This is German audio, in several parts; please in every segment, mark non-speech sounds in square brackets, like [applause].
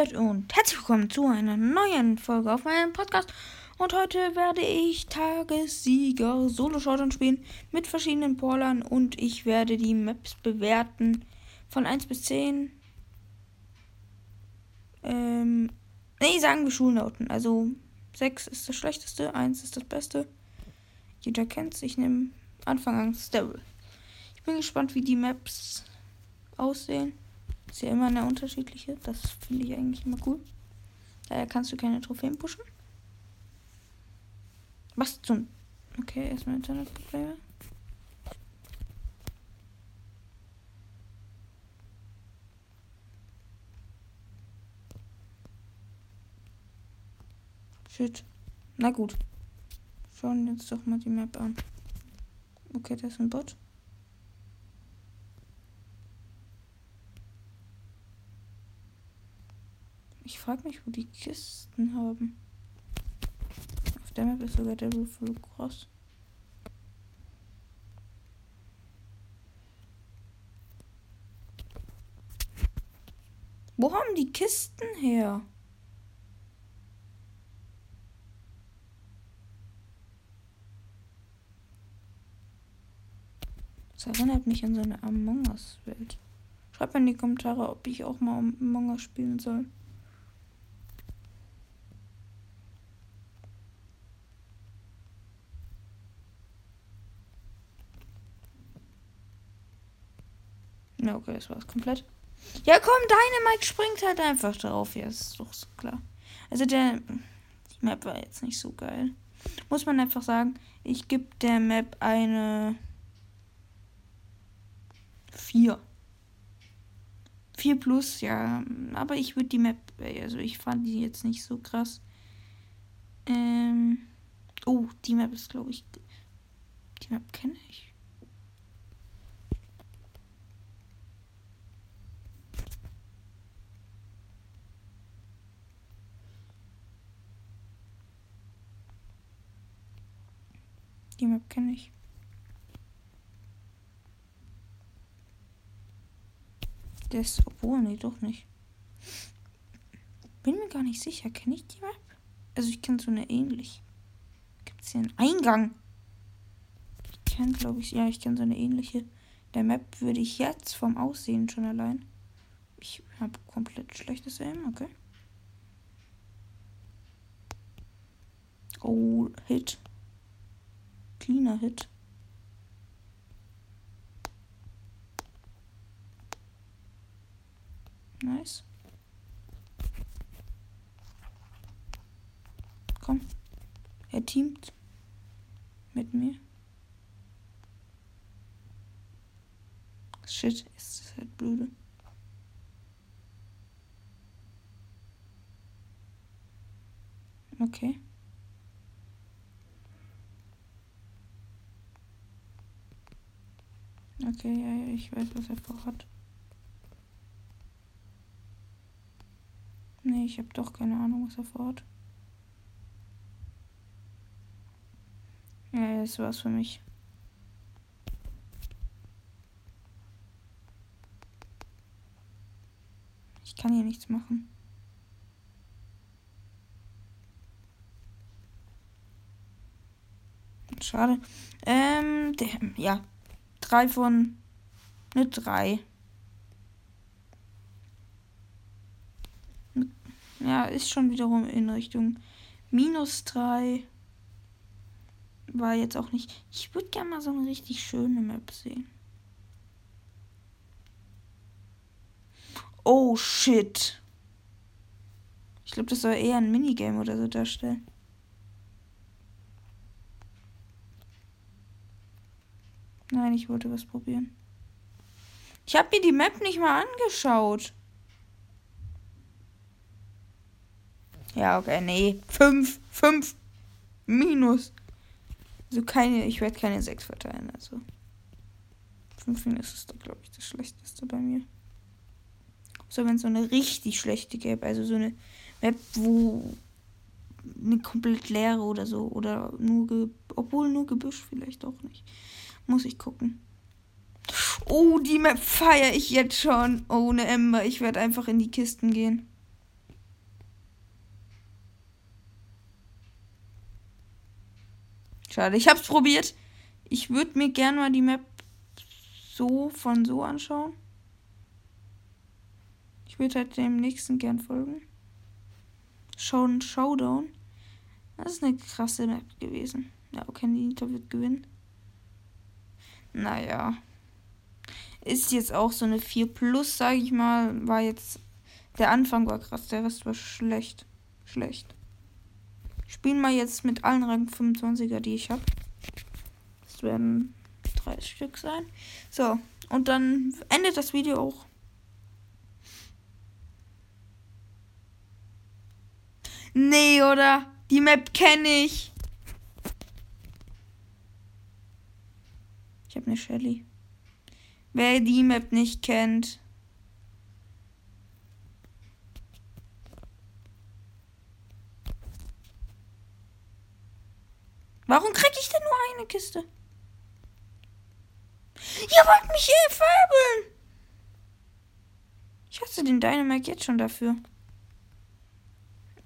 Leute und herzlich willkommen zu einer neuen Folge auf meinem Podcast. Und heute werde ich Tagessieger Solo Showdown spielen mit verschiedenen Brawlern und ich werde die Maps bewerten von 1 bis 10. Ähm, nee, sagen wir Schulnoten. Also 6 ist das schlechteste, 1 ist das beste. Jeder kennt es. Ich nehme Anfang an Stable. Ich bin gespannt, wie die Maps aussehen. Ist ja immer eine unterschiedliche. Das finde ich eigentlich immer cool. Daher kannst du keine Trophäen pushen. Was zum. Okay, erstmal Internetprobleme. Shit. Na gut. Schauen jetzt doch mal die Map an. Okay, das ist ein Bot. Frage mich, wo die Kisten haben. Auf der Map ist sogar der Roof Cross. Wo haben die Kisten her? Das erinnert mich an so eine Among Us-Welt. Schreibt mir in die Kommentare, ob ich auch mal Among Us spielen soll. Ja, okay, das war's komplett. Ja, komm, deine Mike springt halt einfach drauf. Ja, ist doch so klar. Also der. Die Map war jetzt nicht so geil. Muss man einfach sagen, ich gebe der Map eine 4. 4 plus, ja. Aber ich würde die Map. Also ich fand die jetzt nicht so krass. Ähm. Oh, die Map ist, glaube ich. Die Map kenne ich. Die Map kenne ich. Das, obwohl, nee, doch nicht. Bin mir gar nicht sicher. Kenne ich die Map? Also ich kenne so eine ähnlich. Gibt es hier einen Eingang? Ich kenne, glaube ich, ja, ich kenne so eine ähnliche. Der Map würde ich jetzt vom Aussehen schon allein. Ich habe komplett schlechtes Aim, okay. Oh, Hit cleaner Hit. Nice. Komm. Er teamt mit mir. Shit, ist das halt blöde. Okay. Okay, ja, ja, ich weiß, was er vorhat. Nee, ich habe doch keine Ahnung, was er vorhat. Ja, das war's für mich. Ich kann hier nichts machen. Schade. Ähm, der, ja, drei von eine drei. Ja, ist schon wiederum in Richtung minus drei. War jetzt auch nicht. Ich würde gerne mal so eine richtig schöne Map sehen. Oh shit. Ich glaube, das soll eher ein Minigame oder so darstellen. Nein, ich wollte was probieren. Ich habe mir die Map nicht mal angeschaut. Ja, okay, nee. Fünf, fünf minus. Also keine, ich werde keine sechs verteilen, also. Fünf minus ist, glaube ich, das schlechteste bei mir. So, wenn es so eine richtig schlechte gäbe, also so eine Map, wo eine komplett leere oder so, oder nur, Ge obwohl nur Gebüsch vielleicht auch nicht. Muss ich gucken. Oh, die Map feiere ich jetzt schon. Ohne Ember. Ich werde einfach in die Kisten gehen. Schade, ich hab's probiert. Ich würde mir gerne mal die Map so von so anschauen. Ich würde halt dem nächsten gern folgen. Shown Showdown. Das ist eine krasse Map gewesen. Ja, okay, Nita wird gewinnen. Naja. Ist jetzt auch so eine 4 Plus, sage ich mal. War jetzt. Der Anfang war krass, der Rest war schlecht. Schlecht. Spielen wir jetzt mit allen Rang 25er, die ich habe. Das werden drei Stück sein. So, und dann endet das Video auch. Nee, oder? Die Map kenne ich. Ich habe eine Shelly. Wer die Map nicht kennt. Warum krieg ich denn nur eine Kiste? Ihr wollt mich hier verbeln! Ich hasse den Dynamite jetzt schon dafür.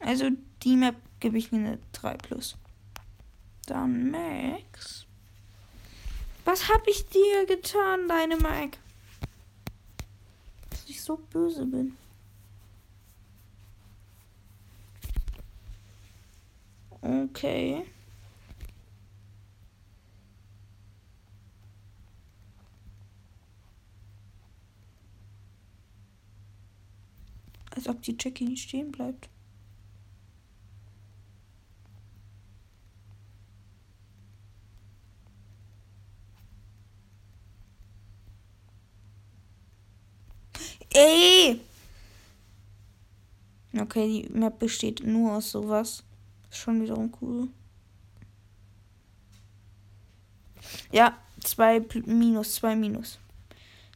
Also die Map gebe ich mir eine 3 plus. Dann Max. Was hab ich dir getan, deine Mike? Dass ich so böse bin. Okay. Als ob die Jackie nicht stehen bleibt. Ey! Okay, die Map besteht nur aus sowas. Ist schon wiederum cool. Ja, zwei minus, zwei minus.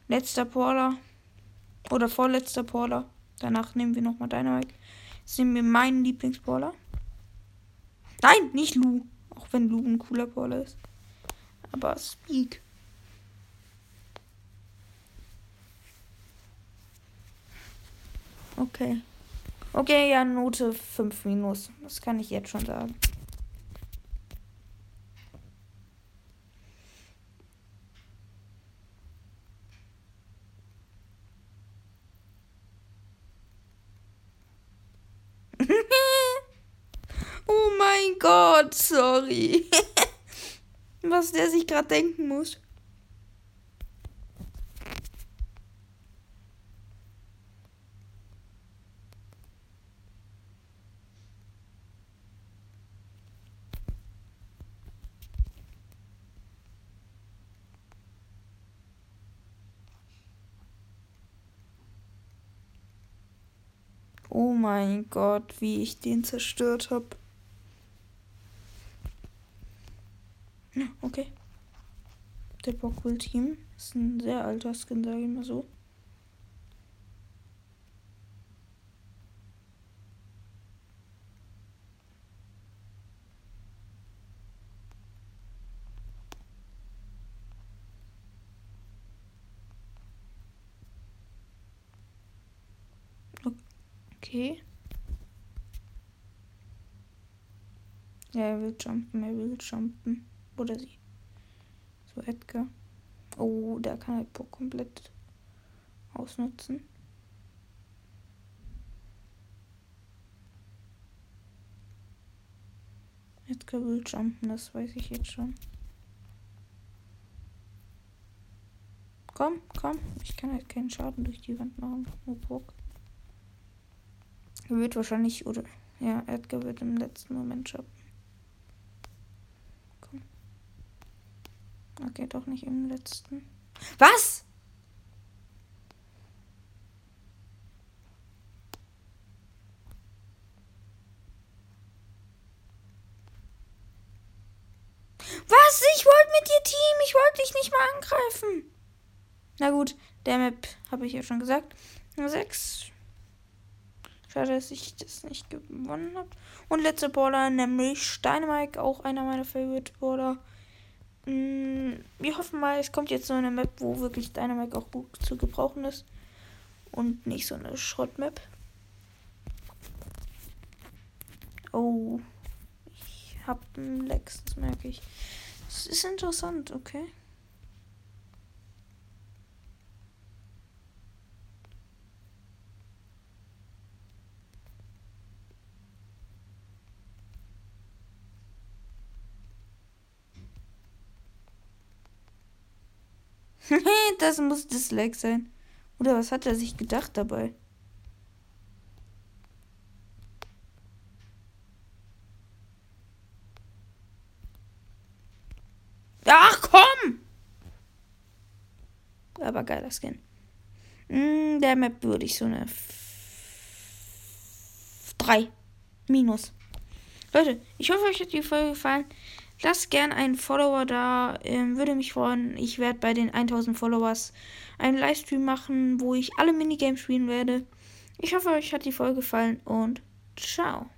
Letzter Porler. Oder vorletzter Porler. Danach nehmen wir nochmal Dynamite. Jetzt nehmen wir meinen Lieblingsporler. Nein, nicht Lu. Auch wenn Lu ein cooler Porler ist. Aber Speak. Okay. Okay, ja, Note 5 minus. Das kann ich jetzt schon sagen. [laughs] oh mein Gott, sorry. [laughs] Was der sich gerade denken muss. Oh mein Gott, wie ich den zerstört habe. Okay. Der Bockwell Team ist ein sehr alter Skin, sage ich mal so. Okay. Ja, er will jumpen, er will jumpen. Oder sie. So, Edgar. Oh, der kann halt komplett ausnutzen. Edgar will jumpen, das weiß ich jetzt schon. Komm, komm. Ich kann halt keinen Schaden durch die Wand machen. Nur Burg. Er wird wahrscheinlich, oder, ja, Edgar wird im letzten Moment schaffen. Komm. Okay, doch nicht im letzten. Was? Was? Ich wollte mit dir Team. Ich wollte dich nicht mal angreifen. Na gut, der Map habe ich ja schon gesagt. Sechs Schade, dass ich das nicht gewonnen habe. Und letzter Baller, nämlich Steinemike, auch einer meiner Favorite Baller. Mm, wir hoffen mal, es kommt jetzt so eine Map, wo wirklich Dynamite auch gut zu gebrauchen ist. Und nicht so eine Schrottmap. Oh. Ich habe einen Lex, das merke ich. Das ist interessant, okay. Das muss Lag sein. Oder was hat er sich gedacht dabei? Ach komm! Aber geiler Skin. Mm, der Map würde ich so eine 3 minus. Leute, ich hoffe, euch hat die Folge gefallen. Lasst gern einen Follower da. Ähm, würde mich freuen. Ich werde bei den 1000 Followers einen Livestream machen, wo ich alle Minigames spielen werde. Ich hoffe, euch hat die Folge gefallen und ciao.